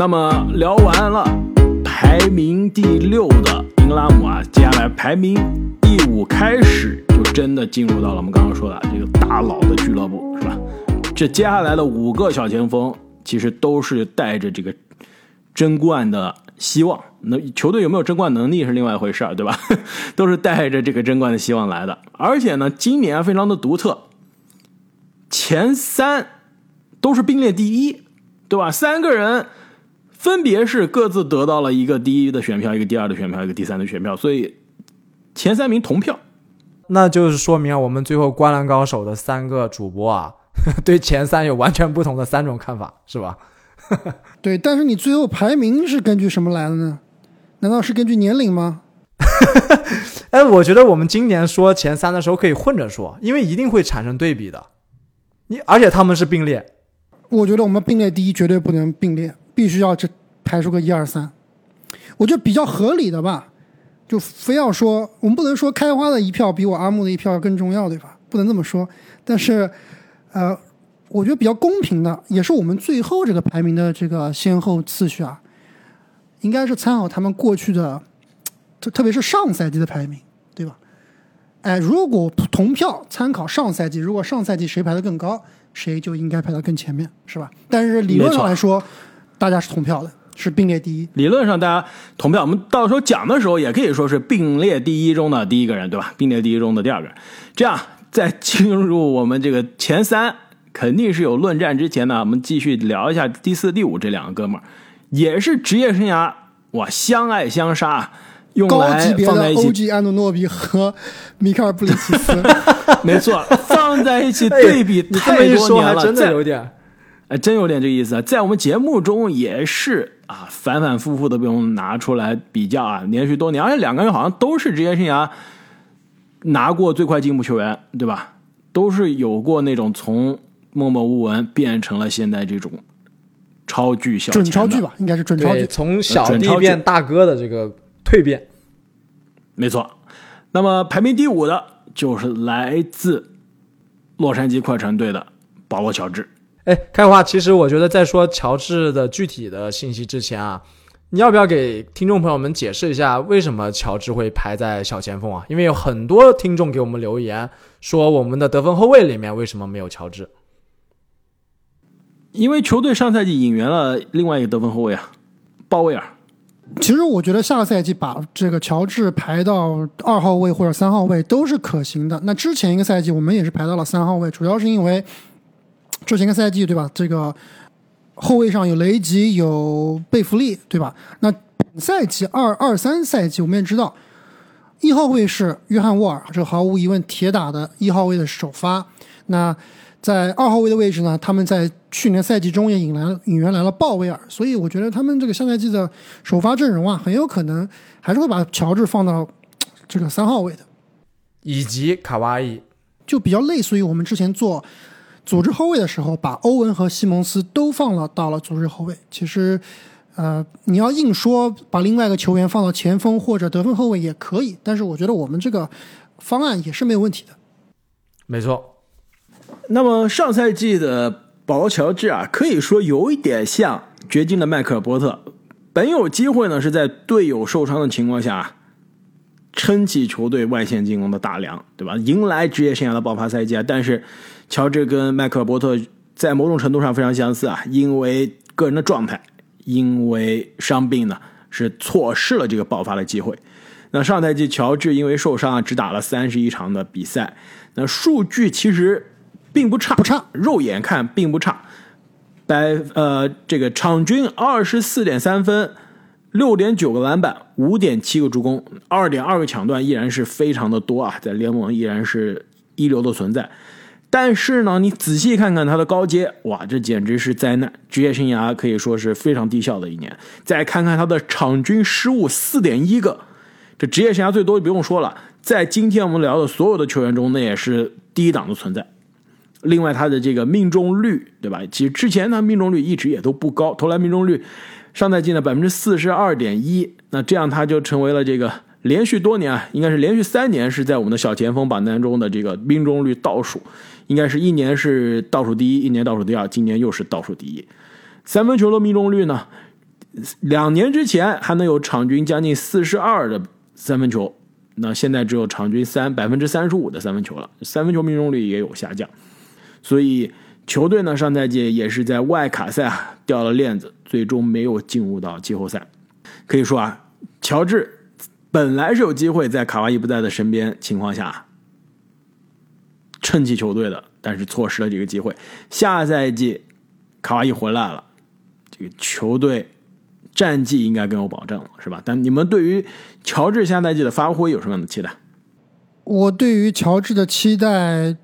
那么聊完了排名第六的英格拉姆啊，接下来排名第五开始就真的进入到了我们刚刚说的这个大佬的俱乐部，是吧？这接下来的五个小前锋其实都是带着这个争冠的希望。那球队有没有争冠能力是另外一回事儿，对吧？都是带着这个争冠的希望来的。而且呢，今年非常的独特，前三都是并列第一，对吧？三个人分别是各自得到了一个第一的选票，一个第二的选票，一个第三的选票，所以前三名同票。那就是说明啊，我们最后《灌篮高手》的三个主播啊，对前三有完全不同的三种看法，是吧？对，但是你最后排名是根据什么来的呢？难道是根据年龄吗？哎，我觉得我们今年说前三的时候可以混着说，因为一定会产生对比的。你而且他们是并列，我觉得我们并列第一绝对不能并列，必须要这排出个一二三。我觉得比较合理的吧，就非要说我们不能说开花的一票比我阿木的一票更重要，对吧？不能这么说。但是，呃，我觉得比较公平的，也是我们最后这个排名的这个先后次序啊，应该是参考他们过去的，特特别是上赛季的排名，对吧？哎，如果同票参考上赛季，如果上赛季谁排的更高，谁就应该排到更前面，是吧？但是理论上来说，大家是同票的，是并列第一。理论上大家同票，我们到时候讲的时候也可以说是并列第一中的第一个人，对吧？并列第一中的第二个人。这样在进入我们这个前三，肯定是有论战之前呢，我们继续聊一下第四、第五这两个哥们儿，也是职业生涯哇相爱相杀。用高来级别的放在一起 OG 安东诺比和米卡尔布里奇斯，没错，放在一起对比哎你这么太一说，多年了，还真的有点。哎，真有点这个意思啊！在我们节目中也是啊，反反复复的被我们拿出来比较啊，连续多年，而且两个人好像都是职业生涯拿过最快进步球员，对吧？都是有过那种从默默无闻变成了现在这种超巨小吧？准超巨吧，应该是准超，巨。从小弟变大哥的这个蜕变，没错。那么排名第五的就是来自洛杉矶快船队的保罗·乔治。哎，开话，其实我觉得在说乔治的具体的信息之前啊，你要不要给听众朋友们解释一下为什么乔治会排在小前锋啊？因为有很多听众给我们留言说，我们的得分后卫里面为什么没有乔治？因为球队上赛季引援了另外一个得分后卫啊，鲍威尔。其实我觉得下个赛季把这个乔治排到二号位或者三号位都是可行的。那之前一个赛季我们也是排到了三号位，主要是因为之前一个赛季对吧？这个后卫上有雷吉，有贝弗利，对吧？那本赛季二二三赛季我们也知道，一号位是约翰沃尔，这毫无疑问铁打的一号位的首发。那在二号位的位置呢，他们在去年赛季中也引来了引援来了鲍威尔，所以我觉得他们这个下赛季的首发阵容啊，很有可能还是会把乔治放到这个三号位的，以及卡哇伊，就比较类似于我们之前做组织后卫的时候，把欧文和西蒙斯都放了到了组织后卫。其实，呃，你要硬说把另外一个球员放到前锋或者得分后卫也可以，但是我觉得我们这个方案也是没有问题的。没错，那么上赛季的保罗·乔治啊，可以说有一点像掘金的迈克尔·波特，本有机会呢是在队友受伤的情况下，撑起球队外线进攻的大梁，对吧？迎来职业生涯的爆发赛季啊。但是乔治跟迈克尔·波特在某种程度上非常相似啊，因为个人的状态，因为伤病呢，是错失了这个爆发的机会。那上赛季乔治因为受伤啊，只打了三十一场的比赛，那数据其实并不差，不差，肉眼看并不差。百呃，这个场均二十四点三分，六点九个篮板，五点七个助攻，二点二个抢断，依然是非常的多啊，在联盟依然是一流的存在。但是呢，你仔细看看他的高阶，哇，这简直是灾难！职业生涯可以说是非常低效的一年。再看看他的场均失误四点一个，这职业生涯最多就不用说了，在今天我们聊的所有的球员中，那也是第一档的存在。另外，他的这个命中率，对吧？其实之前呢，命中率一直也都不高，投篮命中率上赛季呢百分之四十二点一，那这样他就成为了这个连续多年啊，应该是连续三年是在我们的小前锋榜单中的这个命中率倒数，应该是一年是倒数第一，一年倒数第二，今年又是倒数第一。三分球的命中率呢，两年之前还能有场均将近四十二的三分球，那现在只有场均三百分之三十五的三分球了，三分球命中率也有下降。所以球队呢，上赛季也是在外卡赛啊掉了链子，最终没有进入到季后赛。可以说啊，乔治本来是有机会在卡哇伊不在的身边情况下撑起球队的，但是错失了这个机会。下赛季卡哇伊回来了，这个球队战绩应该更有保证了，是吧？但你们对于乔治下赛季的发挥有什么样的期待？我对于乔治的期待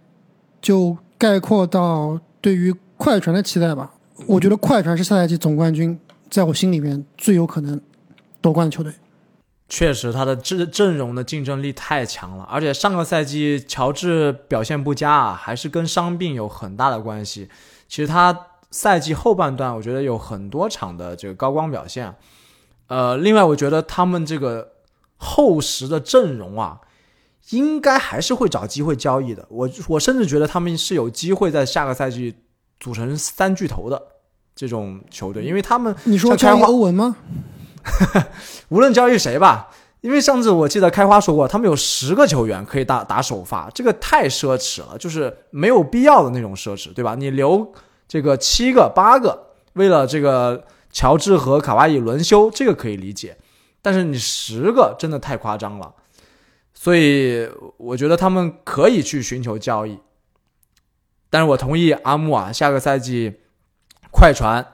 就概括到对于快船的期待吧。我觉得快船是下赛季总冠军，在我心里面最有可能夺冠的球队。确实，他的阵阵容的竞争力太强了，而且上个赛季乔治表现不佳啊，还是跟伤病有很大的关系。其实他赛季后半段，我觉得有很多场的这个高光表现。呃，另外，我觉得他们这个厚实的阵容啊，应该还是会找机会交易的。我我甚至觉得他们是有机会在下个赛季组成三巨头的这种球队，因为他们你说交易欧文吗？无论交易谁吧，因为上次我记得开花说过，他们有十个球员可以打打首发，这个太奢侈了，就是没有必要的那种奢侈，对吧？你留这个七个八个，为了这个乔治和卡哇伊轮休，这个可以理解，但是你十个真的太夸张了，所以我觉得他们可以去寻求交易，但是我同意阿木啊，下个赛季快船，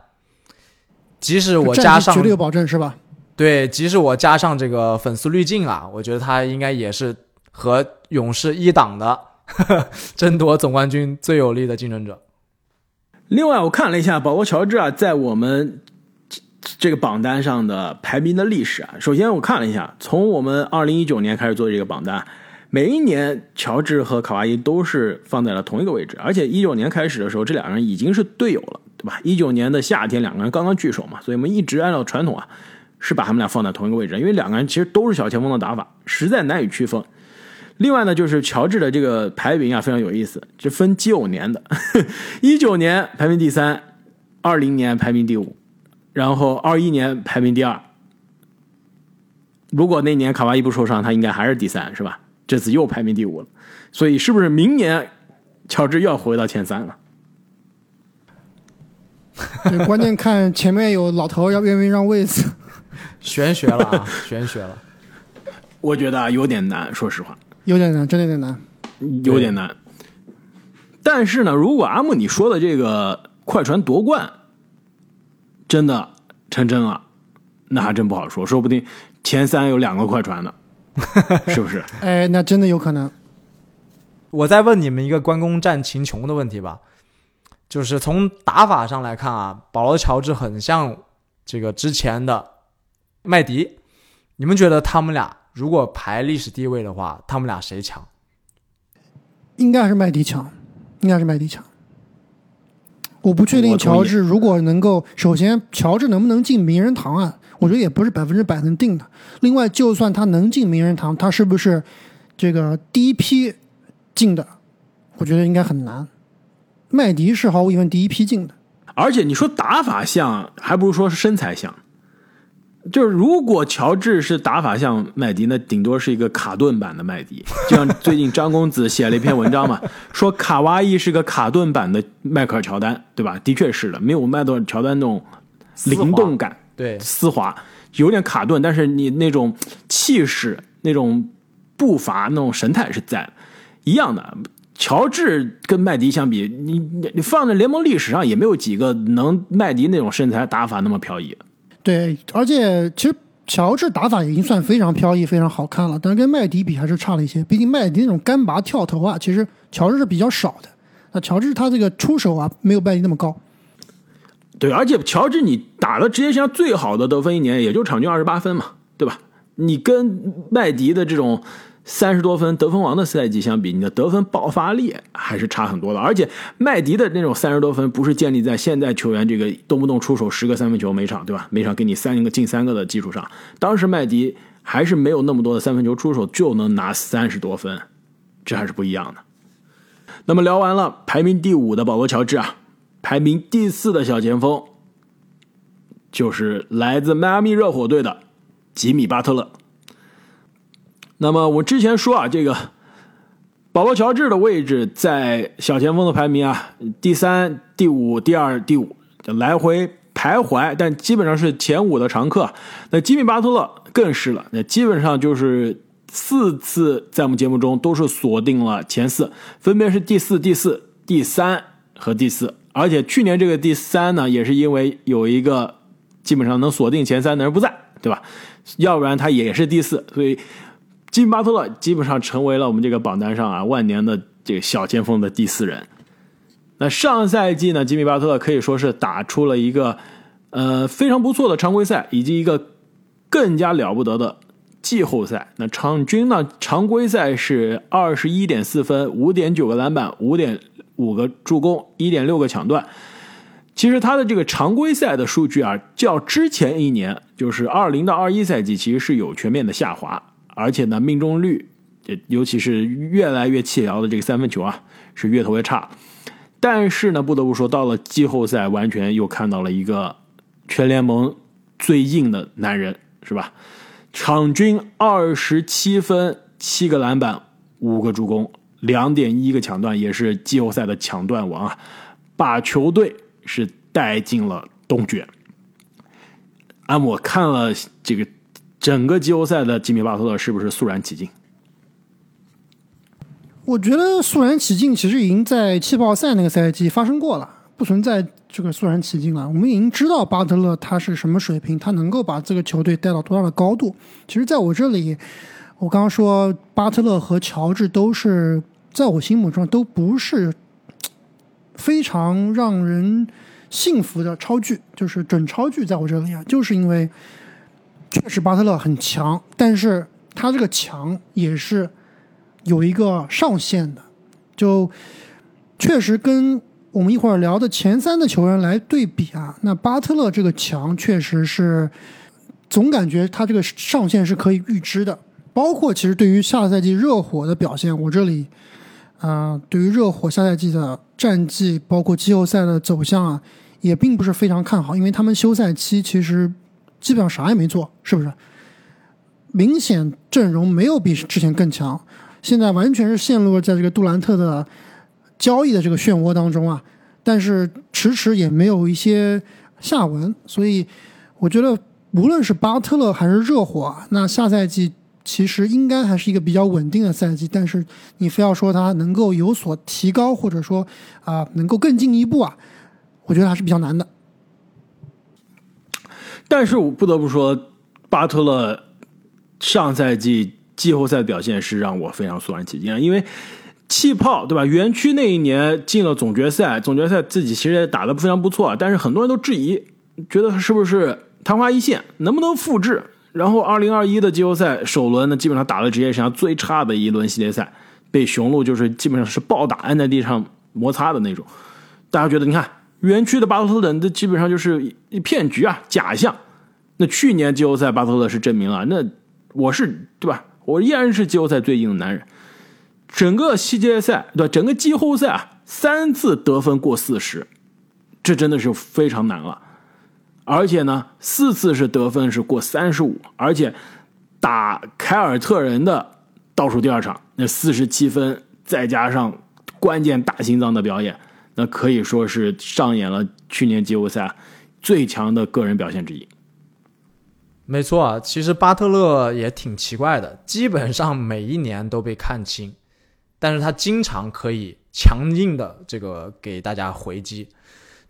即使我加上绝对有保证是吧？对，即使我加上这个粉丝滤镜啊，我觉得他应该也是和勇士一档的 争夺总冠军最有力的竞争者。另外，我看了一下保罗·乔治啊，在我们这个榜单上的排名的历史啊。首先，我看了一下，从我们二零一九年开始做这个榜单，每一年乔治和卡哇伊都是放在了同一个位置，而且一九年开始的时候，这两个人已经是队友了，对吧？一九年的夏天，两个人刚刚聚首嘛，所以我们一直按照传统啊。是把他们俩放在同一个位置，因为两个人其实都是小前锋的打法，实在难以区分。另外呢，就是乔治的这个排名啊非常有意思，这分九年的，一九年排名第三，二零年排名第五，然后二一年排名第二。如果那年卡哇伊不受伤，他应该还是第三，是吧？这次又排名第五了，所以是不是明年乔治又要回到前三了？关键看前面有老头要愿不愿意让位子。玄学了啊，玄学了。我觉得有点难，说实话，有点难，真的有点难，有点难。但是呢，如果阿木你说的这个快船夺冠真的成真了，那还真不好说，说不定前三有两个快船呢，是不是？哎，那真的有可能。我再问你们一个关公战秦琼的问题吧，就是从打法上来看啊，保罗·乔治很像这个之前的。麦迪，你们觉得他们俩如果排历史地位的话，他们俩谁强？应该是麦迪强，应该是麦迪强。我不确定乔治如果能够，首先乔治能不能进名人堂啊？我觉得也不是百分之百能定的。另外，就算他能进名人堂，他是不是这个第一批进的？我觉得应该很难。麦迪是毫无疑问第一批进的，而且你说打法像，还不如说是身材像。就是如果乔治是打法像麦迪，那顶多是一个卡顿版的麦迪。就像最近张公子写了一篇文章嘛，说卡哇伊是个卡顿版的迈克尔乔丹，对吧？的确是的，没有迈克尔乔丹那种灵动感，对，丝滑，有点卡顿，但是你那种气势、那种步伐、那种神态是在一样的。乔治跟麦迪相比，你你放在联盟历史上也没有几个能麦迪那种身材打法那么飘逸。对，而且其实乔治打法已经算非常飘逸、非常好看了，但是跟麦迪比还是差了一些。毕竟麦迪那种干拔跳投啊，其实乔治是比较少的。那乔治他这个出手啊，没有麦迪那么高。对，而且乔治你打了职业生涯最好的得分一年，也就场均二十八分嘛，对吧？你跟麦迪的这种。三十多分得分王的赛季相比，你的得分爆发力还是差很多的。而且麦迪的那种三十多分，不是建立在现在球员这个动不动出手十个三分球每场，对吧？每场给你三个进三个的基础上，当时麦迪还是没有那么多的三分球出手就能拿三十多分，这还是不一样的。那么聊完了排名第五的保罗·乔治啊，排名第四的小前锋就是来自迈阿密热火队的吉米巴特勒。那么我之前说啊，这个保罗乔治的位置在小前锋的排名啊，第三、第五、第二、第五，来回徘徊，但基本上是前五的常客。那吉米巴特勒更是了，那基本上就是四次在我们节目中都是锁定了前四，分别是第四、第四、第三和第四。而且去年这个第三呢，也是因为有一个基本上能锁定前三的人不在，对吧？要不然他也是第四，所以。吉米巴特勒基本上成为了我们这个榜单上啊万年的这个小前锋的第四人。那上赛季呢，吉米巴特勒可以说是打出了一个呃非常不错的常规赛，以及一个更加了不得的季后赛。那场均呢，常规赛是二十一点四分，五点九个篮板，五点五个助攻，一点六个抢断。其实他的这个常规赛的数据啊，较之前一年，就是二零到二一赛季，其实是有全面的下滑。而且呢，命中率，尤其是越来越气燎的这个三分球啊，是越投越差。但是呢，不得不说，到了季后赛，完全又看到了一个全联盟最硬的男人，是吧？场均二十七分、七个篮板、五个助攻、两点一个抢断，也是季后赛的抢断王啊，把球队是带进了东决。按我看了这个。整个季后赛的吉米巴特勒是不是肃然起敬？我觉得肃然起敬其实已经在气泡赛那个赛季发生过了，不存在这个肃然起敬了。我们已经知道巴特勒他是什么水平，他能够把这个球队带到多大的高度。其实，在我这里，我刚刚说巴特勒和乔治都是在我心目中都不是非常让人信服的超巨，就是准超巨，在我这里啊，就是因为。确实，巴特勒很强，但是他这个强也是有一个上限的。就确实跟我们一会儿聊的前三的球员来对比啊，那巴特勒这个强确实是总感觉他这个上限是可以预知的。包括其实对于下赛季热火的表现，我这里啊，对于热火下赛季的战绩，包括季后赛的走向啊，也并不是非常看好，因为他们休赛期其实。基本上啥也没做，是不是？明显阵容没有比之前更强，现在完全是陷入在这个杜兰特的交易的这个漩涡当中啊！但是迟迟也没有一些下文，所以我觉得无论是巴特勒还是热火，那下赛季其实应该还是一个比较稳定的赛季。但是你非要说他能够有所提高，或者说啊能够更进一步啊，我觉得还是比较难的。但是我不得不说，巴特勒上赛季季后赛表现是让我非常肃然起敬，因为气泡对吧？园区那一年进了总决赛，总决赛自己其实也打得非常不错，但是很多人都质疑，觉得是不是昙花一现，能不能复制？然后二零二一的季后赛首轮呢，基本上打了职业生涯最差的一轮系列赛，被雄鹿就是基本上是暴打，按在地上摩擦的那种。大家觉得，你看。园区的巴特勒，这基本上就是一骗局啊，假象。那去年季后赛，巴特勒是证明了，那我是对吧？我依然是季后赛最硬的男人。整个系列赛，对？整个季后赛啊，三次得分过四十，这真的是非常难了。而且呢，四次是得分是过三十五，而且打凯尔特人的倒数第二场，那四十七分，再加上关键大心脏的表演。那可以说是上演了去年季后赛最强的个人表现之一。没错啊，其实巴特勒也挺奇怪的，基本上每一年都被看轻，但是他经常可以强硬的这个给大家回击。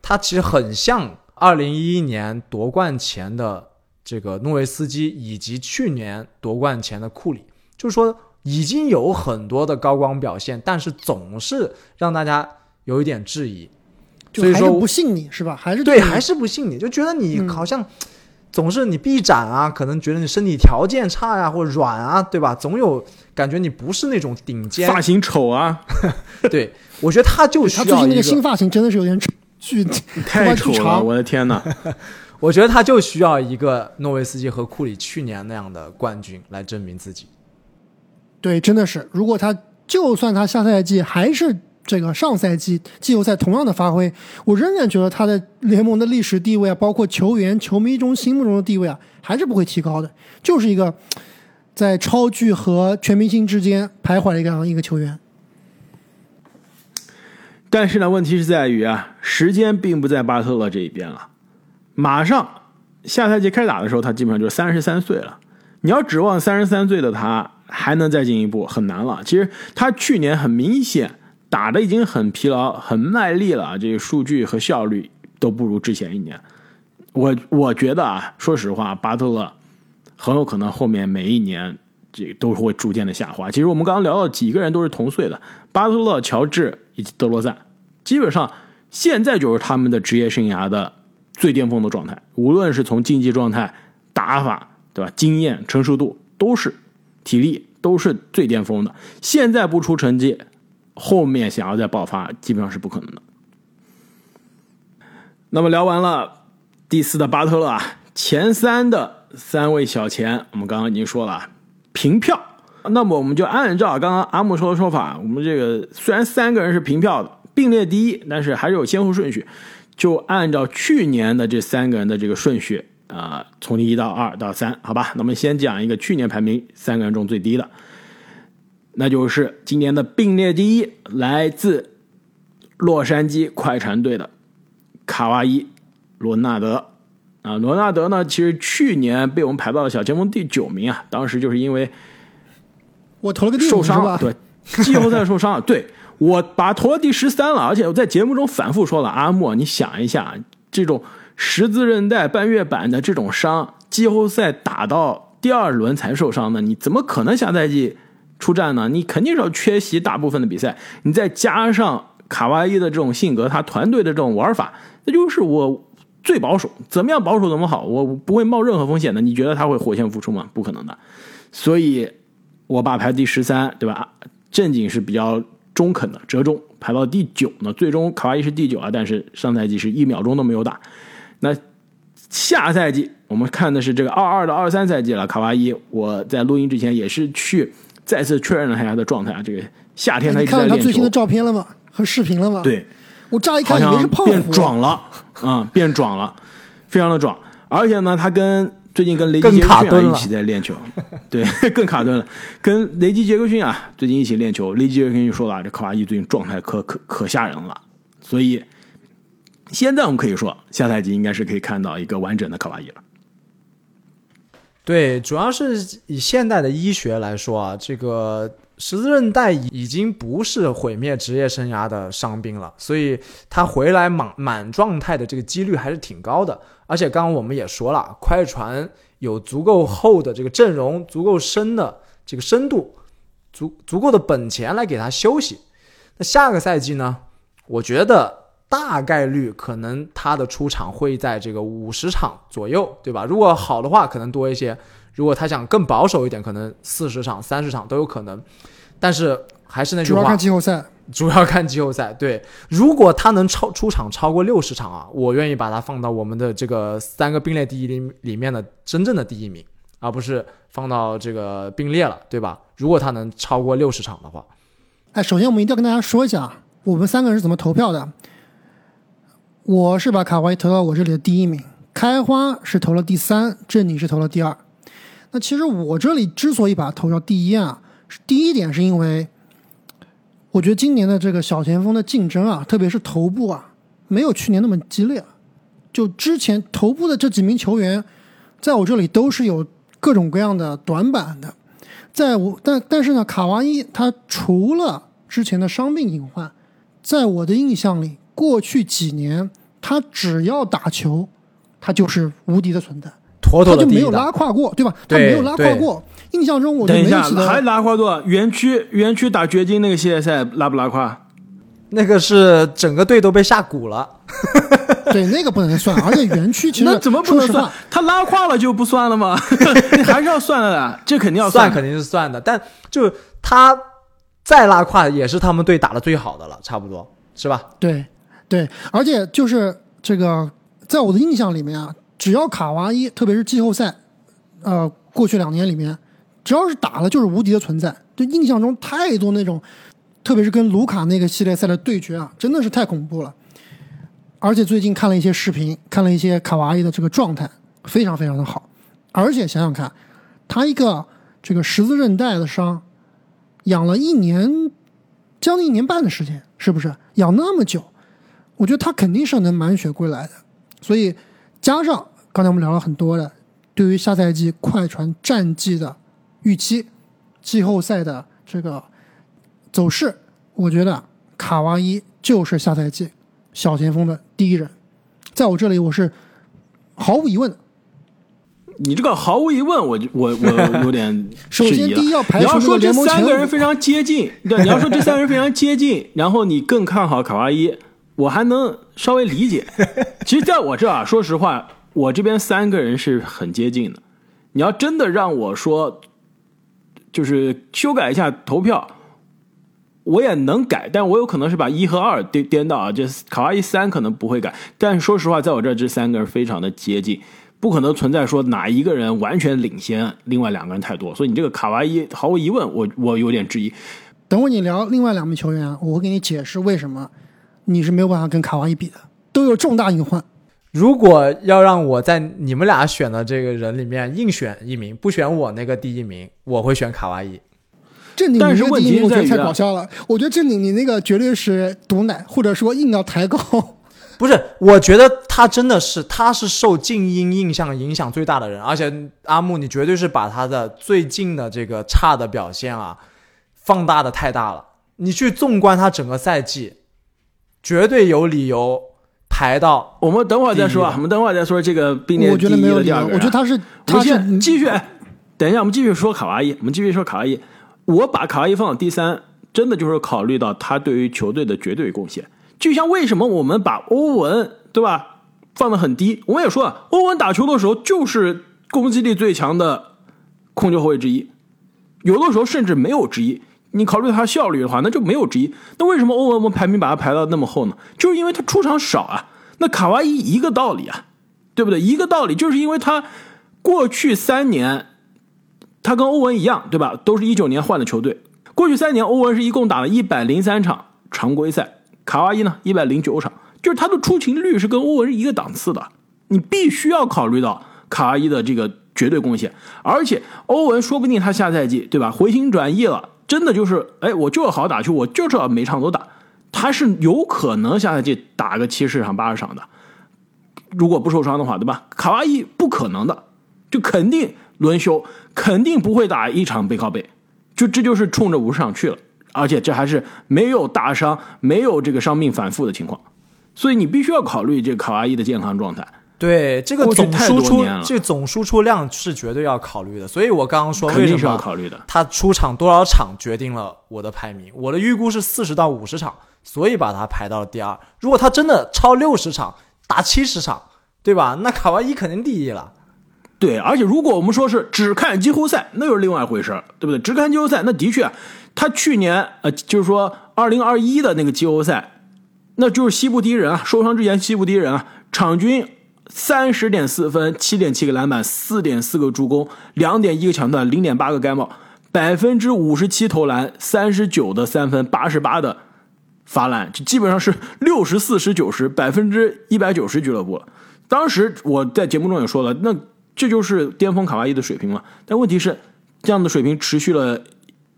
他其实很像二零一一年夺冠前的这个诺维斯基，以及去年夺冠前的库里，就是说已经有很多的高光表现，但是总是让大家。有一点质疑，所以说不信你是吧？还是对，还是不信你，就觉得你好像总是你臂展啊，可能觉得你身体条件差呀，或者软啊，对吧？总有感觉你不是那种顶尖，发型丑啊。对，我觉得他就需要他最近那个新发型真的是有点巨太丑了，我的天哪！我觉得他就需要一个诺维斯基和库里去年那样的冠军来证明自己。对，真的是，如果他就算他下赛季还是。这个上赛季季后赛同样的发挥，我仍然觉得他在联盟的历史地位啊，包括球员、球迷中心目中的地位啊，还是不会提高的，就是一个在超巨和全明星之间徘徊的一个一个球员。但是呢，问题是在于啊，时间并不在巴特勒这一边了。马上下赛季开打的时候，他基本上就三十三岁了。你要指望三十三岁的他还能再进一步，很难了。其实他去年很明显打的已经很疲劳、很卖力了，这个数据和效率都不如之前一年。我我觉得啊，说实话，巴特勒很有可能后面每一年这都会逐渐的下滑。其实我们刚刚聊到几个人都是同岁的，巴特勒、乔治以及德罗赞，基本上现在就是他们的职业生涯的最巅峰的状态，无论是从竞技状态、打法。对吧？经验、成熟度都是，体力都是最巅峰的。现在不出成绩，后面想要再爆发，基本上是不可能的。那么聊完了第四的巴特勒啊，前三的三位小前，我们刚刚已经说了平票。那么我们就按照刚刚阿木说的说法，我们这个虽然三个人是平票的，并列第一，但是还是有先后顺序，就按照去年的这三个人的这个顺序。啊，从一到二到三，好吧，那么先讲一个去年排名三个人中最低的，那就是今年的并列第一，来自洛杉矶快船队的卡哇伊·罗纳德。啊，罗纳德呢，其实去年被我们排到了小前锋第九名啊，当时就是因为我投了个受伤，对，季后赛受伤了，对我把投了第十三了，而且我在节目中反复说了，阿莫，你想一下这种。十字韧带半月板的这种伤，季后赛打到第二轮才受伤的，你怎么可能下赛季出战呢？你肯定是要缺席大部分的比赛。你再加上卡哇伊的这种性格，他团队的这种玩法，那就是我最保守，怎么样保守怎么好，我不会冒任何风险的。你觉得他会火线复出吗？不可能的。所以，我把排第十三，对吧？正经是比较中肯的，折中排到第九呢。最终卡哇伊是第九啊，但是上赛季是一秒钟都没有打。那下赛季我们看的是这个二二到二三赛季了。卡哇伊，我在录音之前也是去再次确认了一下他的状态啊。这个夏天他一直在练球。看到他最新的照片了吗？和视频了吗？对，我乍一看以为是胖变壮了啊，变壮了，非常的壮。而且呢，他跟最近跟雷吉杰克逊啊一起在练球，对，更卡顿了。跟雷吉杰克逊啊最近一起练球，雷吉杰克逊说了，这卡哇伊最近状态可可可吓人了，所以。现在我们可以说，下赛季应该是可以看到一个完整的卡哇伊了。对，主要是以现代的医学来说啊，这个十字韧带已经不是毁灭职业生涯的伤病了，所以他回来满满状态的这个几率还是挺高的。而且刚刚我们也说了，快船有足够厚的这个阵容，足够深的这个深度，足足够的本钱来给他休息。那下个赛季呢？我觉得。大概率可能他的出场会在这个五十场左右，对吧？如果好的话，可能多一些；如果他想更保守一点，可能四十场、三十场都有可能。但是还是那句话，主要看季后赛。主要看季后赛。对，如果他能超出场超过六十场啊，我愿意把他放到我们的这个三个并列第一里里面的真正的第一名，而不是放到这个并列了，对吧？如果他能超过六十场的话，哎，首先我们一定要跟大家说一下，我们三个人是怎么投票的。我是把卡哇伊投到我这里的第一名，开花是投了第三，正经是投了第二。那其实我这里之所以把它投到第一啊，第一点是因为我觉得今年的这个小前锋的竞争啊，特别是头部啊，没有去年那么激烈。就之前头部的这几名球员，在我这里都是有各种各样的短板的。在我但但是呢，卡哇伊他除了之前的伤病隐患，在我的印象里。过去几年，他只要打球，他就是无敌的存在，妥妥的他就没有拉胯过，对吧？他没有拉胯过。印象中，我等一下还拉胯过？园区园区打掘金那个系列赛拉不拉胯？那个是整个队都被下蛊了。对，那个不能算。而且园区其实 那怎么不能算？他拉胯了就不算了吗？你还是要算的，这肯定要算，肯定是算的。但就他再拉胯，也是他们队打的最好的了，差不多是吧？对。对，而且就是这个，在我的印象里面啊，只要卡哇伊，特别是季后赛，呃，过去两年里面，只要是打了就是无敌的存在。就印象中太多那种特别是跟卢卡那个系列赛的对决啊，真的是太恐怖了。而且最近看了一些视频，看了一些卡哇伊的这个状态，非常非常的好。而且想想看，他一个这个十字韧带的伤，养了一年，将近一年半的时间，是不是养那么久？我觉得他肯定是能满血归来的。所以加上刚才我们聊了很多的，对于下赛季快船战绩的预期，季后赛的这个走势，我觉得卡哇伊就是下赛季小前锋的第一人。在我这里，我是毫无疑问的。你这个毫无疑问，我我我有点 首先，第一要排除你要说这三个人非常接近，对，你要说这三个人非常接近，然后你更看好卡哇伊，我还能稍微理解。其实，在我这啊，说实话，我这边三个人是很接近的。你要真的让我说，就是修改一下投票，我也能改，但我有可能是把一和二颠颠倒啊。这卡哇伊三可能不会改，但是说实话，在我这儿这三个人非常的接近，不可能存在说哪一个人完全领先，另外两个人太多。所以你这个卡哇伊，毫无疑问，我我有点质疑。等会你聊另外两名球员啊，我会给你解释为什么你是没有办法跟卡哇伊比的，都有重大隐患。如果要让我在你们俩选的这个人里面硬选一名，不选我那个第一名，我会选卡哇伊。正经但是问题在于啊太搞笑了。我觉得正经你那个绝对是毒奶，或者说硬要抬高。不是，我觉得他真的是，他是受静音印象影响最大的人，而且阿木，你绝对是把他的最近的这个差的表现啊，放大的太大了。你去纵观他整个赛季，绝对有理由排到我们等会儿再说啊，我们等会儿再说这个并列我觉得第一没有理由的第二个。我觉得他是我他是继续，等一下，我们继续说卡哇伊，我们继续说卡哇伊。我把卡哇伊放到第三，真的就是考虑到他对于球队的绝对贡献。就像为什么我们把欧文对吧放的很低，我也说了，欧文打球的时候就是攻击力最强的控球后卫之一，有的时候甚至没有之一。你考虑他效率的话，那就没有之一。那为什么欧文我们排名把他排到那么后呢？就是因为他出场少啊。那卡哇伊一个道理啊，对不对？一个道理，就是因为他过去三年，他跟欧文一样，对吧？都是一九年换的球队。过去三年，欧文是一共打了一百零三场常规赛，卡哇伊呢一百零九场，就是他的出勤率是跟欧文是一个档次的。你必须要考虑到卡哇伊的这个绝对贡献，而且欧文说不定他下赛季对吧回心转意了，真的就是哎，我就要好好打球，我就是要每场都打，他是有可能下赛季打个七十场八十场的。如果不受伤的话，对吧？卡哇伊不可能的，就肯定轮休，肯定不会打一场背靠背，就这就是冲着五十场去了，而且这还是没有大伤、没有这个伤病反复的情况，所以你必须要考虑这卡哇伊的健康状态。对这个总输出这个总输出量是绝对要考虑的。所以我刚刚说为什肯定是要么考虑的。他出场多少场决定了我的排名，我的预估是四十到五十场，所以把他排到了第二。如果他真的超六十场，打七十场，对吧？那卡哇伊肯定第一了。对，而且如果我们说是只看季后赛，那又是另外一回事儿，对不对？只看季后赛，那的确，他去年呃，就是说二零二一的那个季后赛，那就是西部第一人啊，受伤之前西部第一人啊，场均三十点四分，七点七个篮板，四点四个助攻，两点一个抢断，零点八个盖帽，百分之五十七投篮，三十九的三分，八十八的罚篮，这基本上是六十四十九十，百分之一百九十俱乐部了。当时我在节目中也说了，那这就是巅峰卡哇伊的水平了。但问题是，这样的水平持续了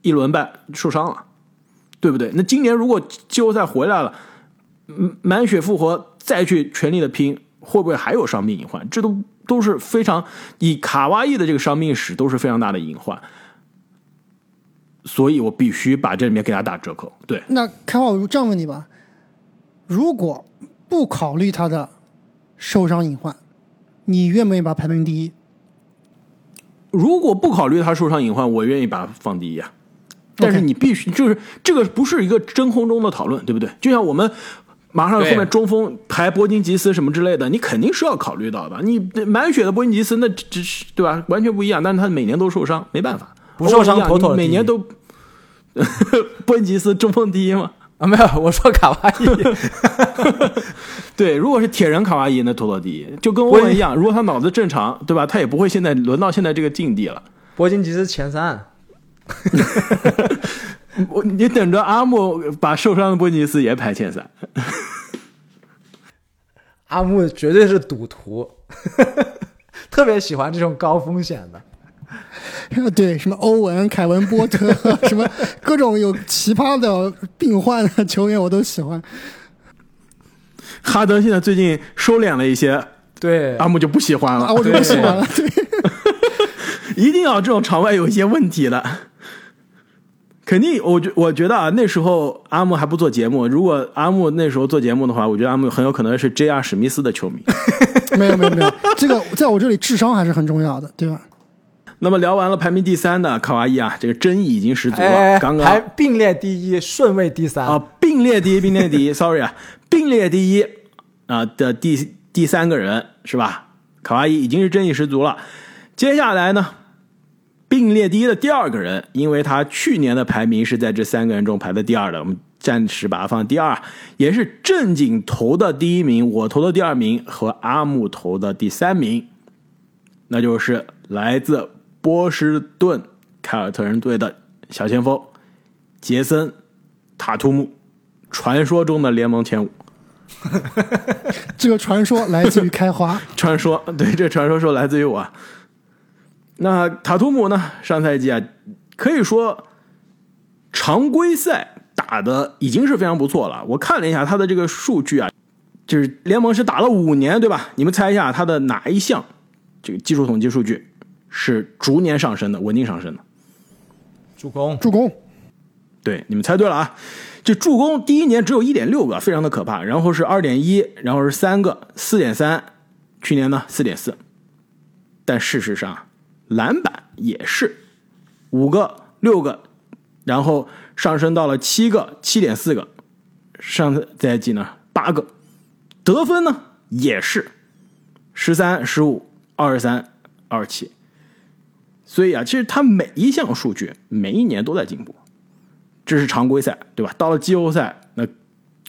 一轮半，受伤了，对不对？那今年如果季后赛回来了，嗯满血复活，再去全力的拼，会不会还有伤病隐患？这都都是非常以卡哇伊的这个伤病史都是非常大的隐患。所以我必须把这里面给他打折扣。对，那开话我这样问你吧，如果不考虑他的受伤隐患，你愿不愿意把他排名第一？如果不考虑他受伤隐患，我愿意把他放第一啊。但是你必须就是这个不是一个真空中的讨论，对不对？就像我们马上后面中锋排波金吉斯什么之类的，你肯定是要考虑到的。你满血的波金吉斯那只是对吧？完全不一样，但是他每年都受伤，没办法，不受伤妥妥每年都 波金吉斯中锋第一嘛。啊，没有，我说卡哇伊。对，如果是铁人卡哇伊，那妥妥第一，就跟欧文一样，如果他脑子正常，对吧？他也不会现在轮到现在这个境地了。波金吉斯前三，我你等着阿木把受伤的波尼斯也排前三。阿木绝对是赌徒，特别喜欢这种高风险的。对，什么欧文、凯文波特，什么各种有奇葩的病患的球员，我都喜欢。哈登现在最近收敛了一些，对，阿木就不喜欢了，啊，我就不喜欢了。对，一定要这种场外有一些问题的。肯定，我觉我觉得啊，那时候阿木还不做节目。如果阿木那时候做节目的话，我觉得阿木很有可能是 J.R. 史密斯的球迷。没有没有没有，这个在我这里智商还是很重要的，对吧？那么聊完了排名第三的卡哇伊啊，这个争议已经十足了。哎，刚排刚并列第一，顺位第三。啊，并列第一，并列第一，sorry 啊，并列第一啊的第第三个人是吧？卡哇伊已经是争议十足了。接下来呢，并列第一的第二个人，因为他去年的排名是在这三个人中排的第二的，我们暂时把他放第二，也是正经投的第一名，我投的第二名和阿木投的第三名，那就是来自波士顿凯尔特人队的小前锋杰森塔图姆。传说中的联盟前五，这个传说来自于开花，传说对这传说说来自于我。那塔图姆呢？上赛季啊，可以说常规赛打的已经是非常不错了。我看了一下他的这个数据啊，就是联盟是打了五年，对吧？你们猜一下他的哪一项这个技术统计数据是逐年上升的、稳定上升的？助攻，助攻，对，你们猜对了啊！这助攻第一年只有一点六个，非常的可怕。然后是二点一，然后是三个，四点三，去年呢四点四。但事实上，篮板也是五个、六个，然后上升到了七个、七点四个。上赛季呢八个，得分呢也是十三、十五、二十三、二十七。所以啊，其实他每一项数据每一年都在进步。这是常规赛，对吧？到了季后赛，那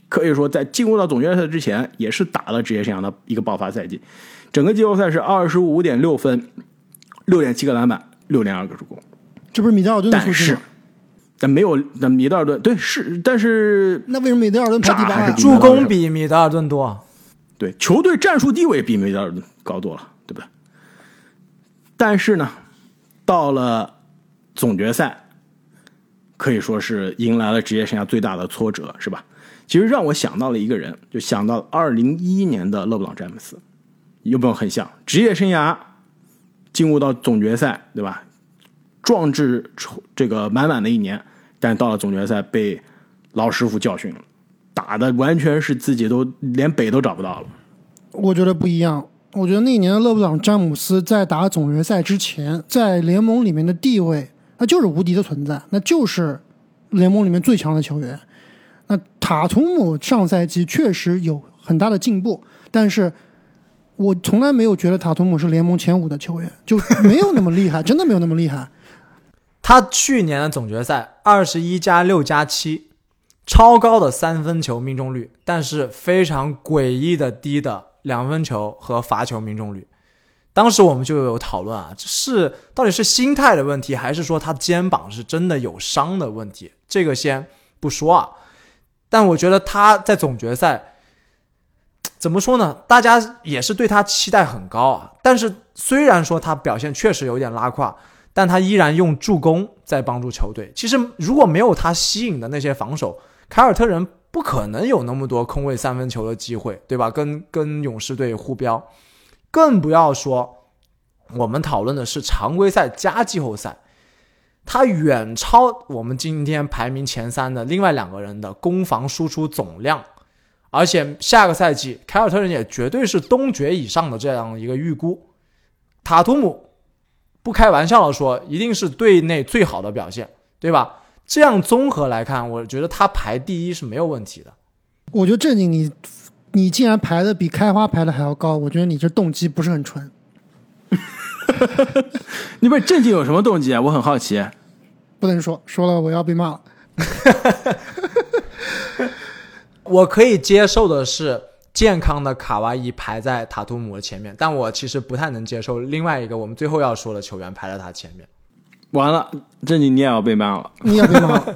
可以说在进入到总决赛之前，也是打了职业生涯的一个爆发赛季。整个季后赛是二十五点六分，六点七个篮板，六点二个助攻。这不是米德尔顿的但是数据吗？，但没有那米德尔顿，对是，但是那为什么米德尔顿排第八呀这还是？助攻比米德尔顿多。对球队战术地位比米德尔顿高多了，对不对？但是呢，到了总决赛，可以说是迎来了职业生涯最大的挫折，是吧？其实让我想到了一个人，就想到二零一一年的勒布朗詹姆斯，有没有很像？职业生涯进入到总决赛，对吧？壮志这个满满的一年，但到了总决赛被老师傅教训了，打的完全是自己都连北都找不到了。我觉得不一样。我觉得那一年的勒布朗詹姆斯在打总决赛之前，在联盟里面的地位，那就是无敌的存在，那就是联盟里面最强的球员。那塔图姆上赛季确实有很大的进步，但是我从来没有觉得塔图姆是联盟前五的球员，就没有那么厉害，真的没有那么厉害。他去年的总决赛二十一加六加七，超高的三分球命中率，但是非常诡异的低的两分球和罚球命中率。当时我们就有讨论啊，是到底是心态的问题，还是说他肩膀是真的有伤的问题？这个先不说啊，但我觉得他在总决赛怎么说呢？大家也是对他期待很高啊。但是虽然说他表现确实有点拉胯，但他依然用助攻在帮助球队。其实如果没有他吸引的那些防守，凯尔特人不可能有那么多空位三分球的机会，对吧？跟跟勇士队互飙，更不要说我们讨论的是常规赛加季后赛，他远超我们今天排名前三的另外两个人的攻防输出总量。而且下个赛季，凯尔特人也绝对是东决以上的这样一个预估。塔图姆不开玩笑的说，一定是队内最好的表现，对吧？这样综合来看，我觉得他排第一是没有问题的。我觉得正经你，你竟然排的比开花排的还要高，我觉得你这动机不是很纯。你不是正经有什么动机啊？我很好奇。不能说，说了我要被骂了。我可以接受的是健康的卡哇伊排在塔图姆的前面，但我其实不太能接受另外一个我们最后要说的球员排在他前面。完了，这你你也要被骂了。你也被骂了。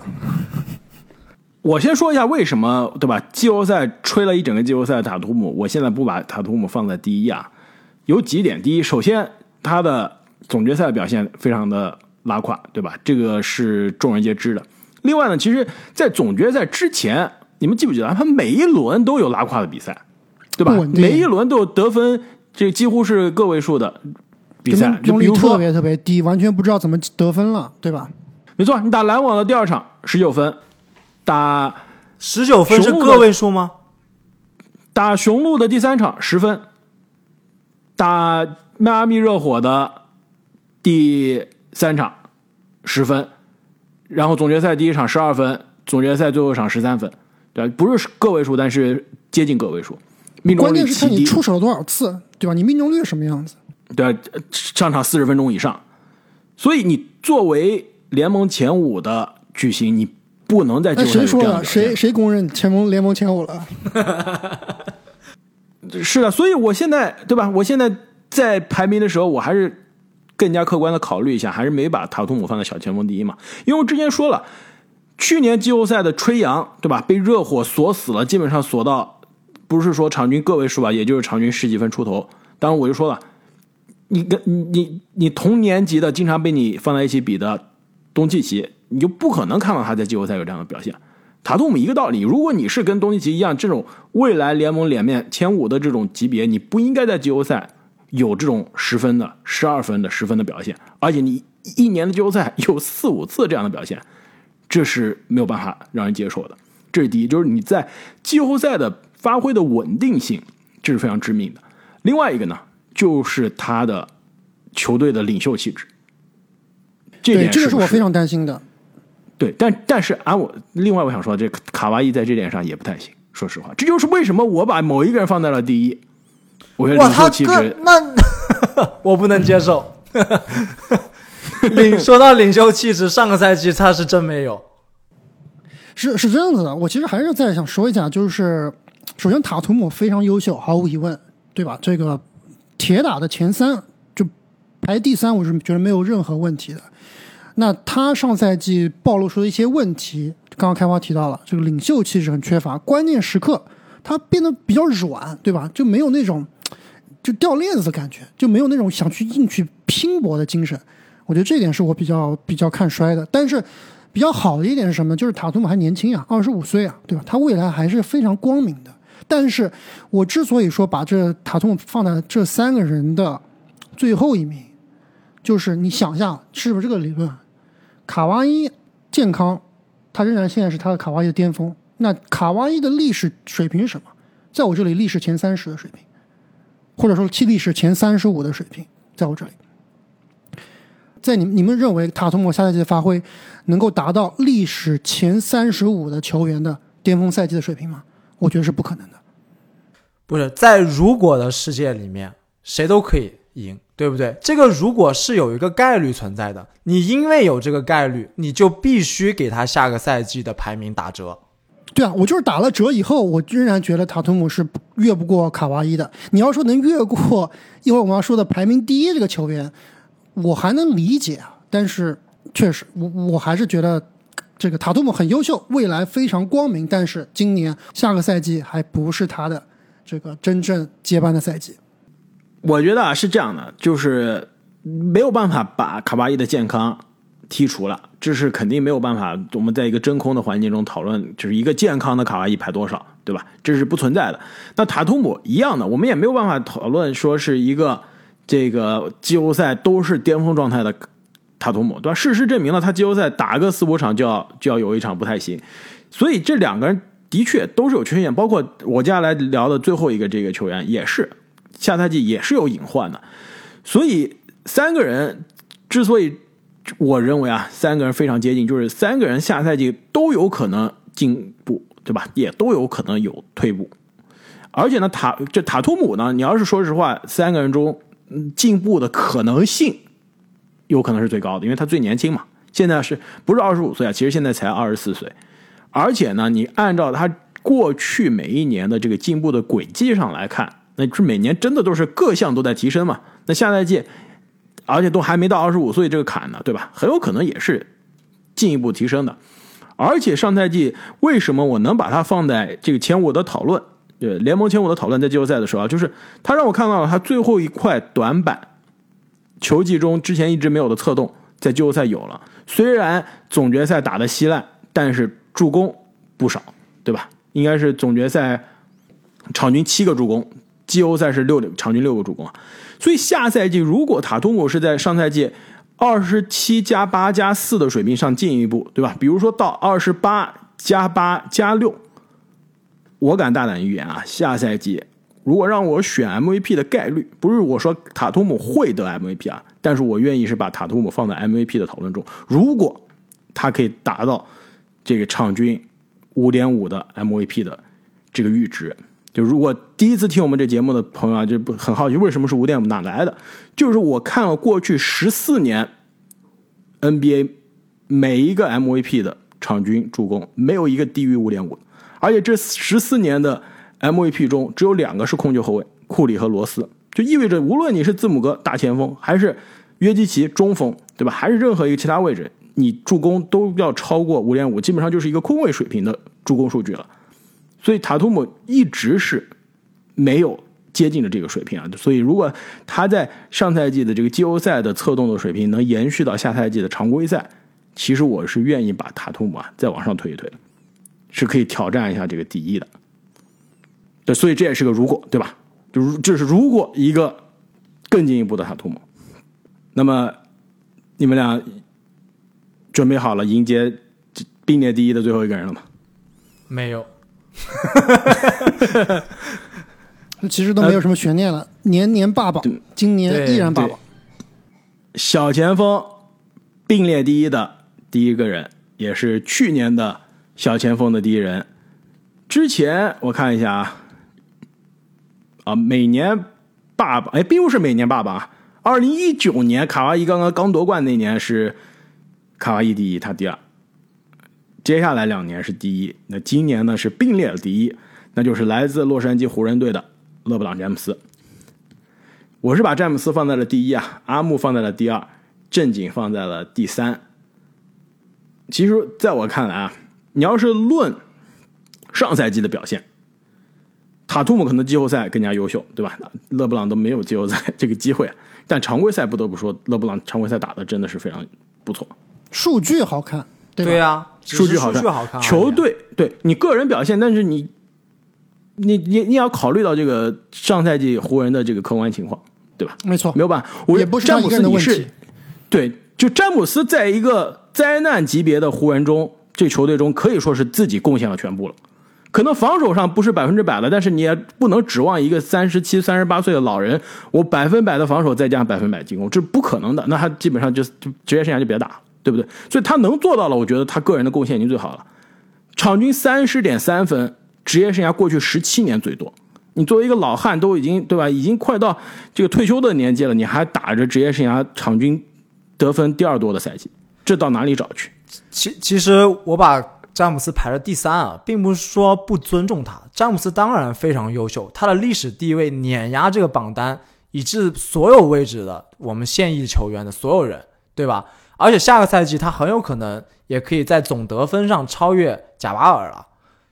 我先说一下为什么，对吧？季后赛吹了一整个季后赛的塔图姆，我现在不把塔图姆放在第一啊，有几点。第一，首先他的总决赛表现非常的拉胯，对吧？这个是众人皆知的。另外呢，其实，在总决赛之前，你们记不记得他每一轮都有拉胯的比赛，对吧每一轮都有得分，这几乎是个位数的比赛。就命中率比如说特，别特别低，完全不知道怎么得分了，对吧？没错，你打篮网的第二场十九分，打十九分是个位数吗？打雄鹿的第三场十分，打迈阿密热火的第三场十分，然后总决赛第一场十二分，总决赛最后一场十三分，对吧？不是个位数，但是接近个位数，命中关率极低键是看你，出手了多少次，对吧？你命中率是什么样子？对吧？上场四十分钟以上，所以你作为联盟前五的巨星，你不能在季哎，后赛有这谁说了？谁谁公认前盟联盟前五了？是的，所以我现在对吧？我现在在排名的时候，我还是更加客观的考虑一下，还是没把塔图姆放在小前锋第一嘛。因为我之前说了，去年季后赛的吹杨对吧？被热火锁死了，基本上锁到不是说场均个位数吧，也就是场均十几分出头。当然我就说了，你跟你你同年级的经常被你放在一起比的东契奇，你就不可能看到他在季后赛有这样的表现。塔图姆一个道理，如果你是跟东契奇一样这种未来联盟脸面前五的这种级别，你不应该在季后赛有这种十分的、十二分的、十分的表现，而且你一年的季后赛有四五次这样的表现，这是没有办法让人接受的。这是第一，就是你在季后赛的发挥的稳定性，这是非常致命的。另外一个呢，就是他的球队的领袖气质，这对，点是是这个是我非常担心的。对，但但是按我另外我想说，这卡哇伊在这点上也不太行。说实话，这就是为什么我把某一个人放在了第一。我觉得哇，领袖气质，那 我不能接受。领说到领袖气质，上个赛季他是真没有。是是这样子的，我其实还是再想说一下，就是首先塔图姆非常优秀，毫无疑问，对吧？这个铁打的前三就排第三，我是觉得没有任何问题的。那他上赛季暴露出的一些问题，刚刚开花提到了，这个领袖气质很缺乏，关键时刻他变得比较软，对吧？就没有那种就掉链子的感觉，就没有那种想去硬去拼搏的精神。我觉得这点是我比较比较看衰的。但是比较好的一点是什么？就是塔图姆还年轻啊，二十五岁啊，对吧？他未来还是非常光明的。但是我之所以说把这塔图姆放在这三个人的最后一名，就是你想一下，是不是这个理论？卡哇伊健康，他仍然现在是他的卡哇伊的巅峰。那卡哇伊的历史水平是什么？在我这里历史前三十的水平，或者说其历史前三十五的水平，在我这里。在你你们认为塔图姆下赛季的发挥能够达到历史前三十五的球员的巅峰赛季的水平吗？我觉得是不可能的。不是在如果的世界里面，谁都可以赢，对不对？这个如果是有一个概率存在的，你因为有这个概率，你就必须给他下个赛季的排名打折。对啊，我就是打了折以后，我仍然觉得塔图姆是越不过卡哇伊的。你要说能越过一会儿我们要说的排名第一这个球员，我还能理解啊。但是确实，我我还是觉得这个塔图姆很优秀，未来非常光明。但是今年下个赛季还不是他的这个真正接班的赛季。我觉得啊是这样的，就是没有办法把卡哇伊的健康剔除了，这是肯定没有办法。我们在一个真空的环境中讨论，就是一个健康的卡哇伊排多少，对吧？这是不存在的。那塔图姆一样的，我们也没有办法讨论说是一个这个季后赛都是巅峰状态的塔图姆，对吧？事实证明了，他季后赛打个四五场就要就要有一场不太行，所以这两个人的确都是有缺陷。包括我接下来聊的最后一个这个球员也是。下赛季也是有隐患的，所以三个人之所以我认为啊，三个人非常接近，就是三个人下赛季都有可能进步，对吧？也都有可能有退步。而且呢，塔这塔图姆呢，你要是说实话，三个人中进步的可能性有可能是最高的，因为他最年轻嘛，现在是不是二十五岁啊？其实现在才二十四岁。而且呢，你按照他过去每一年的这个进步的轨迹上来看。那是每年真的都是各项都在提升嘛？那下赛季，而且都还没到二十五岁这个坎呢，对吧？很有可能也是进一步提升的。而且上赛季为什么我能把他放在这个前五的讨论？对联盟前五的讨论，在季后赛的时候啊，就是他让我看到了他最后一块短板，球技中之前一直没有的策动，在季后赛有了。虽然总决赛打的稀烂，但是助攻不少，对吧？应该是总决赛场均七个助攻，季后赛是六场均六个助攻啊。所以下赛季如果塔图姆是在上赛季二十七加八加四的水平上进一步，对吧？比如说到二十八加八加六。我敢大胆预言啊，下赛季如果让我选 MVP 的概率，不是我说塔图姆会得 MVP 啊，但是我愿意是把塔图姆放在 MVP 的讨论中。如果他可以达到这个场均五点五的 MVP 的这个阈值，就如果第一次听我们这节目的朋友啊，就不很好奇为什么是五点五哪来的？就是我看了过去十四年 NBA 每一个 MVP 的场均助攻，没有一个低于五点五。而且这十四年的 MVP 中，只有两个是控球后卫，库里和罗斯，就意味着无论你是字母哥大前锋，还是约基奇中锋，对吧？还是任何一个其他位置，你助攻都要超过五点五，基本上就是一个空位水平的助攻数据了。所以塔图姆一直是没有接近的这个水平啊。所以如果他在上赛季的这个季后赛的策动的水平能延续到下赛季的常规赛，其实我是愿意把塔图姆啊再往上推一推的。是可以挑战一下这个第一的，对，所以这也是个如果，对吧？就如这是如果一个更进一步的塔图姆，那么你们俩准备好了迎接并列第一的最后一个人了吗？没有，其实都没有什么悬念了，年年霸榜，今年依然霸榜。小前锋并列第一的第一个人，也是去年的。小前锋的第一人，之前我看一下啊，啊，每年爸爸，哎，并不是每年爸爸啊。二零一九年卡哇伊刚刚刚夺冠那年是卡哇伊第一，他第二。接下来两年是第一，那今年呢是并列的第一，那就是来自洛杉矶湖人队的勒布朗詹姆斯。我是把詹姆斯放在了第一啊，阿木放在了第二，正经放在了第三。其实，在我看来啊。你要是论上赛季的表现，塔图姆可能季后赛更加优秀，对吧？勒布朗都没有季后赛这个机会，但常规赛不得不说，勒布朗常规赛打的真的是非常不错，数据好看，对对呀，数据好看，球队对你个人表现，但是你你你你要考虑到这个上赛季湖人的这个客观情况，对吧？没错，没有办法，我也不是詹姆斯的问题，对，就詹姆斯在一个灾难级别的湖人中。这球队中可以说是自己贡献了全部了，可能防守上不是百分之百的，但是你也不能指望一个三十七、三十八岁的老人，我百分百的防守再加上百分百进攻，这是不可能的。那他基本上就就职业生涯就别打，对不对？所以他能做到了，我觉得他个人的贡献已经最好了。场均三十点三分，职业生涯过去十七年最多。你作为一个老汉，都已经对吧？已经快到这个退休的年纪了，你还打着职业生涯场均得分第二多的赛季，这到哪里找去？其其实我把詹姆斯排了第三啊，并不是说不尊重他。詹姆斯当然非常优秀，他的历史地位碾压这个榜单，以致所有位置的我们现役球员的所有人，对吧？而且下个赛季他很有可能也可以在总得分上超越贾巴尔了，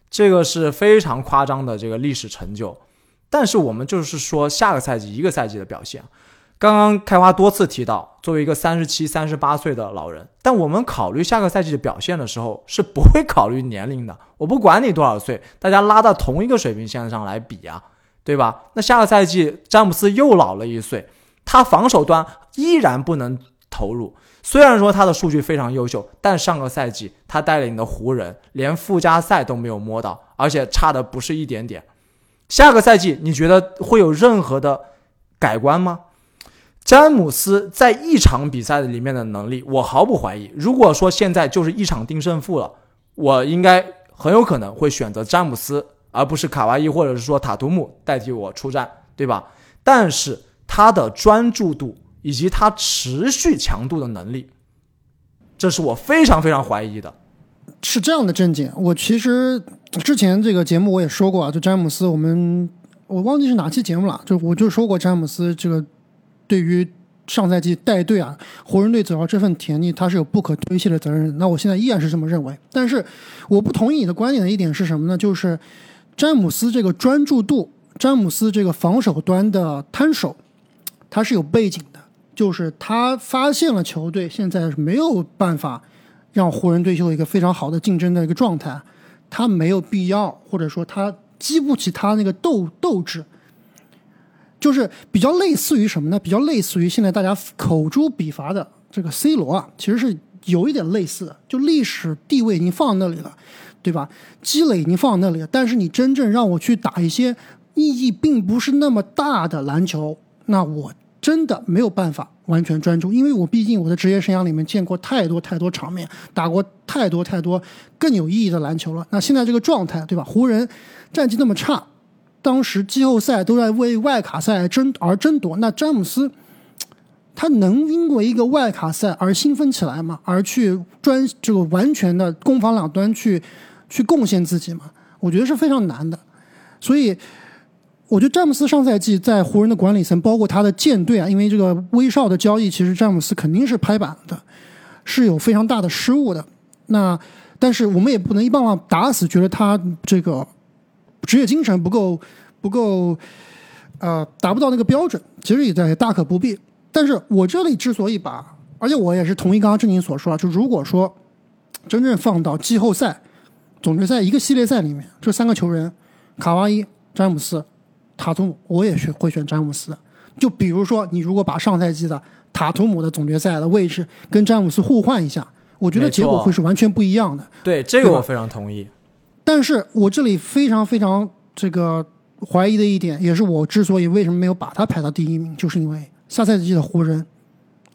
这个是非常夸张的这个历史成就。但是我们就是说下个赛季一个赛季的表现。刚刚开花多次提到，作为一个三十七、三十八岁的老人，但我们考虑下个赛季的表现的时候，是不会考虑年龄的。我不管你多少岁，大家拉到同一个水平线上来比啊，对吧？那下个赛季詹姆斯又老了一岁，他防守端依然不能投入。虽然说他的数据非常优秀，但上个赛季他带领的湖人连附加赛都没有摸到，而且差的不是一点点。下个赛季你觉得会有任何的改观吗？詹姆斯在一场比赛里面的能力，我毫不怀疑。如果说现在就是一场定胜负了，我应该很有可能会选择詹姆斯，而不是卡哇伊或者是说塔图姆代替我出战，对吧？但是他的专注度以及他持续强度的能力，这是我非常非常怀疑的。是这样的，郑姐，我其实之前这个节目我也说过啊，就詹姆斯，我们我忘记是哪期节目了，就我就说过詹姆斯这个。对于上赛季带队啊，湖人队走到这份田地，他是有不可推卸的责任。那我现在依然是这么认为，但是我不同意你的观点的一点是什么呢？就是詹姆斯这个专注度，詹姆斯这个防守端的摊手，他是有背景的，就是他发现了球队现在没有办法让湖人队有一个非常好的竞争的一个状态，他没有必要，或者说他激不起他那个斗斗志。就是比较类似于什么呢？比较类似于现在大家口诛笔伐的这个 C 罗啊，其实是有一点类似的。就历史地位已经放那里了，对吧？积累已经放那里了。但是你真正让我去打一些意义并不是那么大的篮球，那我真的没有办法完全专注，因为我毕竟我的职业生涯里面见过太多太多场面，打过太多太多更有意义的篮球了。那现在这个状态，对吧？湖人战绩那么差。当时季后赛都在为外卡赛争而争夺，那詹姆斯他能因为一个外卡赛而兴奋起来吗？而去专这个完全的攻防两端去去贡献自己吗？我觉得是非常难的。所以，我觉得詹姆斯上赛季在湖人的管理层，包括他的舰队啊，因为这个威少的交易，其实詹姆斯肯定是拍板的，是有非常大的失误的。那但是我们也不能一棒棒打死，觉得他这个。职业精神不够，不够，呃，达不到那个标准，其实也在大可不必。但是我这里之所以把，而且我也是同意刚刚郑宁所说啊，就如果说真正放到季后赛、总决赛一个系列赛里面，这三个球员，卡哇伊、詹姆斯、塔图姆，我也选会选詹姆斯。就比如说，你如果把上赛季的塔图姆的总决赛的位置跟詹姆斯互换一下，我觉得结果会是完全不一样的。对，这个我非常同意。但是我这里非常非常这个怀疑的一点，也是我之所以为什么没有把他排到第一名，就是因为下赛季的湖人，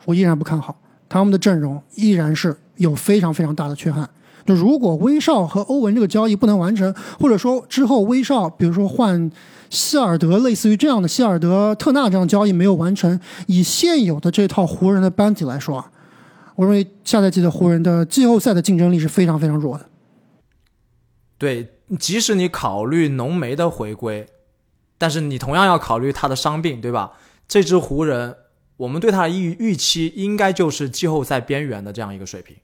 我依然不看好他们的阵容，依然是有非常非常大的缺憾。就如果威少和欧文这个交易不能完成，或者说之后威少比如说换希尔德，类似于这样的希尔德特纳这样交易没有完成，以现有的这套湖人的班底来说啊，我认为下赛季的湖人的季后赛的竞争力是非常非常弱的。对，即使你考虑浓眉的回归，但是你同样要考虑他的伤病，对吧？这支湖人，我们对他的预预期应该就是季后赛边缘的这样一个水平。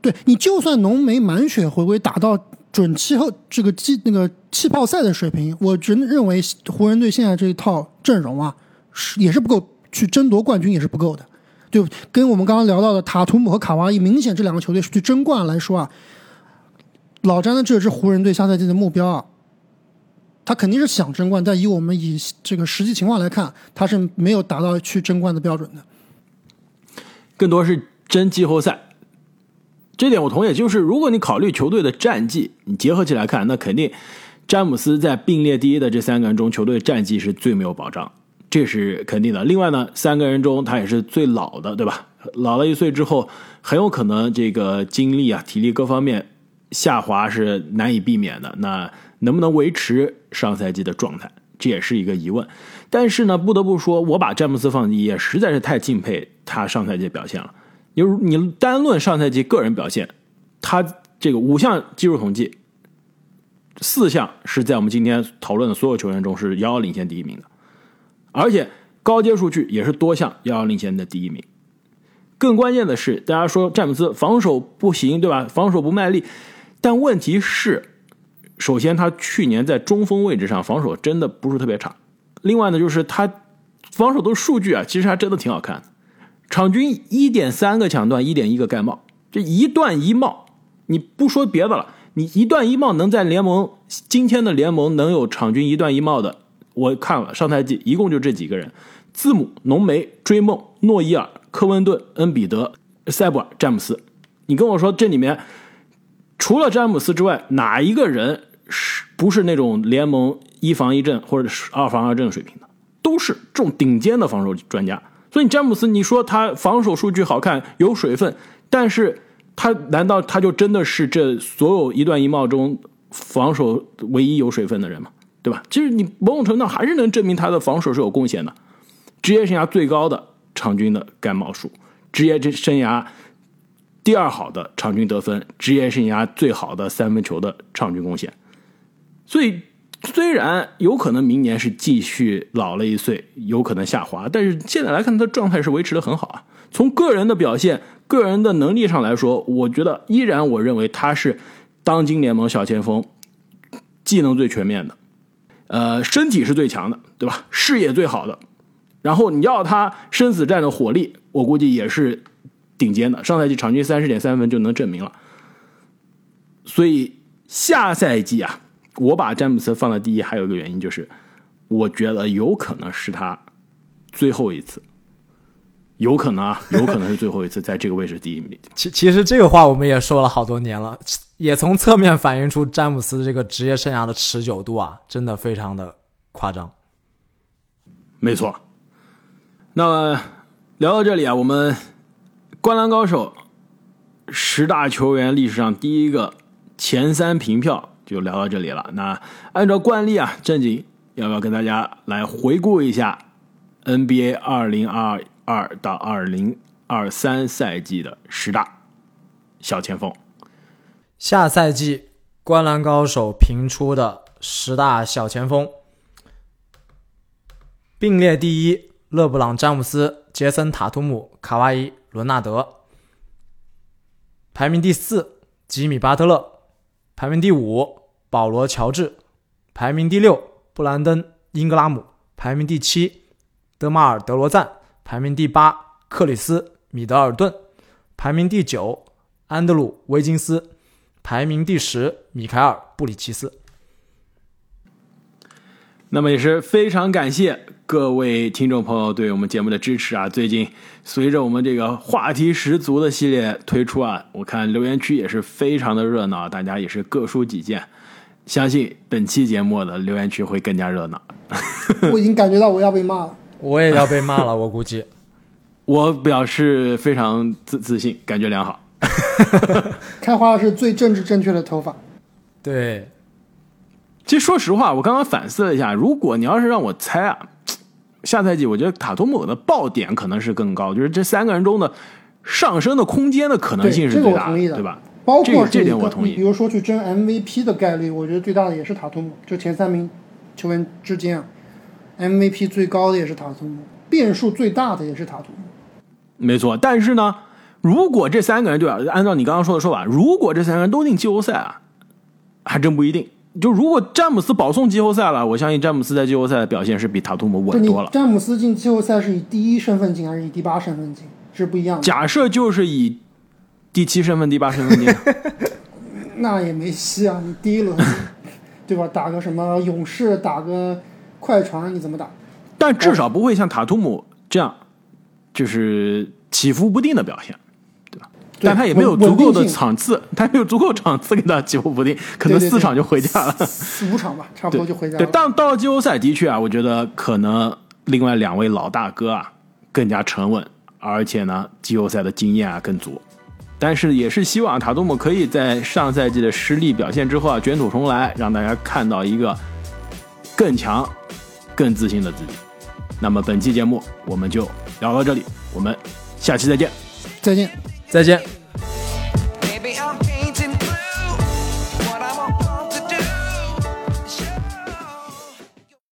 对你，就算浓眉满血回归，打到准气候这个季那个气泡赛的水平，我真认为湖人队现在这一套阵容啊，是也是不够去争夺冠军，也是不够的。就跟我们刚刚聊到的塔图姆和卡哇伊，明显这两个球队是去争冠来说啊。老詹的这支湖人队下赛季的目标啊，他肯定是想争冠，但以我们以这个实际情况来看，他是没有达到去争冠的标准的。更多是争季后赛，这点我同意。就是如果你考虑球队的战绩，你结合起来看，那肯定詹姆斯在并列第一的这三个人中，球队战绩是最没有保障，这是肯定的。另外呢，三个人中他也是最老的，对吧？老了一岁之后，很有可能这个精力啊、体力各方面。下滑是难以避免的，那能不能维持上赛季的状态，这也是一个疑问。但是呢，不得不说，我把詹姆斯放第一，也实在是太敬佩他上赛季表现了。因为你单论上赛季个人表现，他这个五项技术统计，四项是在我们今天讨论的所有球员中是遥遥领先第一名的，而且高阶数据也是多项遥遥领先的第一名。更关键的是，大家说詹姆斯防守不行，对吧？防守不卖力。但问题是，首先他去年在中锋位置上防守真的不是特别差。另外呢，就是他防守的数据啊，其实还真的挺好看的。场均一点三个抢断，一点一个盖帽，这一断一帽，你不说别的了，你一段一帽能在联盟今天的联盟能有场均一段一帽的，我看了上赛季一共就这几个人：字母、浓眉、追梦、诺伊尔、科温顿、恩比德、塞布尔、詹姆斯。你跟我说这里面。除了詹姆斯之外，哪一个人是不是那种联盟一防一阵或者是二防二阵水平的？都是这种顶尖的防守专家。所以詹姆斯，你说他防守数据好看有水分，但是他难道他就真的是这所有一段一帽中防守唯一有水分的人吗？对吧？其实你某种程度还是能证明他的防守是有贡献的。职业生涯最高的场均的盖帽数，职业这生涯。第二好的场均得分，职业生涯最好的三分球的场均贡献，所以虽然有可能明年是继续老了一岁，有可能下滑，但是现在来看他的状态是维持的很好啊。从个人的表现、个人的能力上来说，我觉得依然我认为他是当今联盟小前锋技能最全面的，呃，身体是最强的，对吧？视野最好的，然后你要他生死战的火力，我估计也是顶尖的。上赛季场均三十点三分就能证明了。所以下赛季啊，我把詹姆斯放在第一，还有一个原因就是，我觉得有可能是他最后一次，有可能啊，有可能是最后一次在这个位置第一名。其其实这个话我们也说了好多年了，也从侧面反映出詹姆斯这个职业生涯的持久度啊，真的非常的夸张。没错。那么聊到这里啊，我们《灌篮高手》十大球员历史上第一个前三平票就聊到这里了。那按照惯例啊，正经要不要跟大家来回顾一下 NBA 二零二二到二零二三赛季的十大小前锋？下赛季《灌篮高手》评出的十大小前锋，并列第一：勒布朗·詹姆斯、杰森·塔图姆、卡哇伊·伦纳德；排名第四：吉米·巴特勒；排名第五：保罗·乔治；排名第六：布兰登·英格拉姆；排名第七：德马尔·德罗赞；排名第八：克里斯·米德尔顿；排名第九：安德鲁·威金斯。排名第十，米凯尔·布里奇斯。那么也是非常感谢各位听众朋友对我们节目的支持啊！最近随着我们这个话题十足的系列推出啊，我看留言区也是非常的热闹，大家也是各抒己见。相信本期节目的留言区会更加热闹。我已经感觉到我要被骂了。我也要被骂了，我估计。我表示非常自自信，感觉良好。开花是最政治正确的头发。对，其实说实话，我刚刚反思了一下，如果你要是让我猜啊，下赛季我觉得塔图姆的爆点可能是更高，就是这三个人中的上升的空间的可能性是最大的对吧？包括这这点我同意比如说去争 MVP 的概率，我觉得最大的也是塔图姆，就前三名球员之间啊，MVP 最高的也是塔图姆，变数最大的也是塔图姆。没错，但是呢，如果这三个人对吧，按照你刚刚说的说法，如果这三个人都进季后赛啊，还真不一定。就如果詹姆斯保送季后赛了，我相信詹姆斯在季后赛的表现是比塔图姆稳多了。詹姆斯进季后赛是以第一身份进还是以第八身份进，是不一样的。假设就是以第七身份、第八身份进，那也没戏啊！你第一轮，对吧？打个什么勇士，打个快船，你怎么打？但至少不会像塔图姆这样，就是起伏不定的表现，但他也没有足够的场次，他没有足够场次给他起伏不定，可能对对四场就回家了。四五场吧，差不多就回家对，了。但到了季后赛，的确啊，我觉得可能另外两位老大哥啊更加沉稳，而且呢，季后赛的经验啊更足。但是也是希望塔图姆可以在上赛季的失利表现之后啊卷土重来，让大家看到一个更强、更自信的自己。那么本期节目我们就聊到这里，我们下期再见。再见。再见。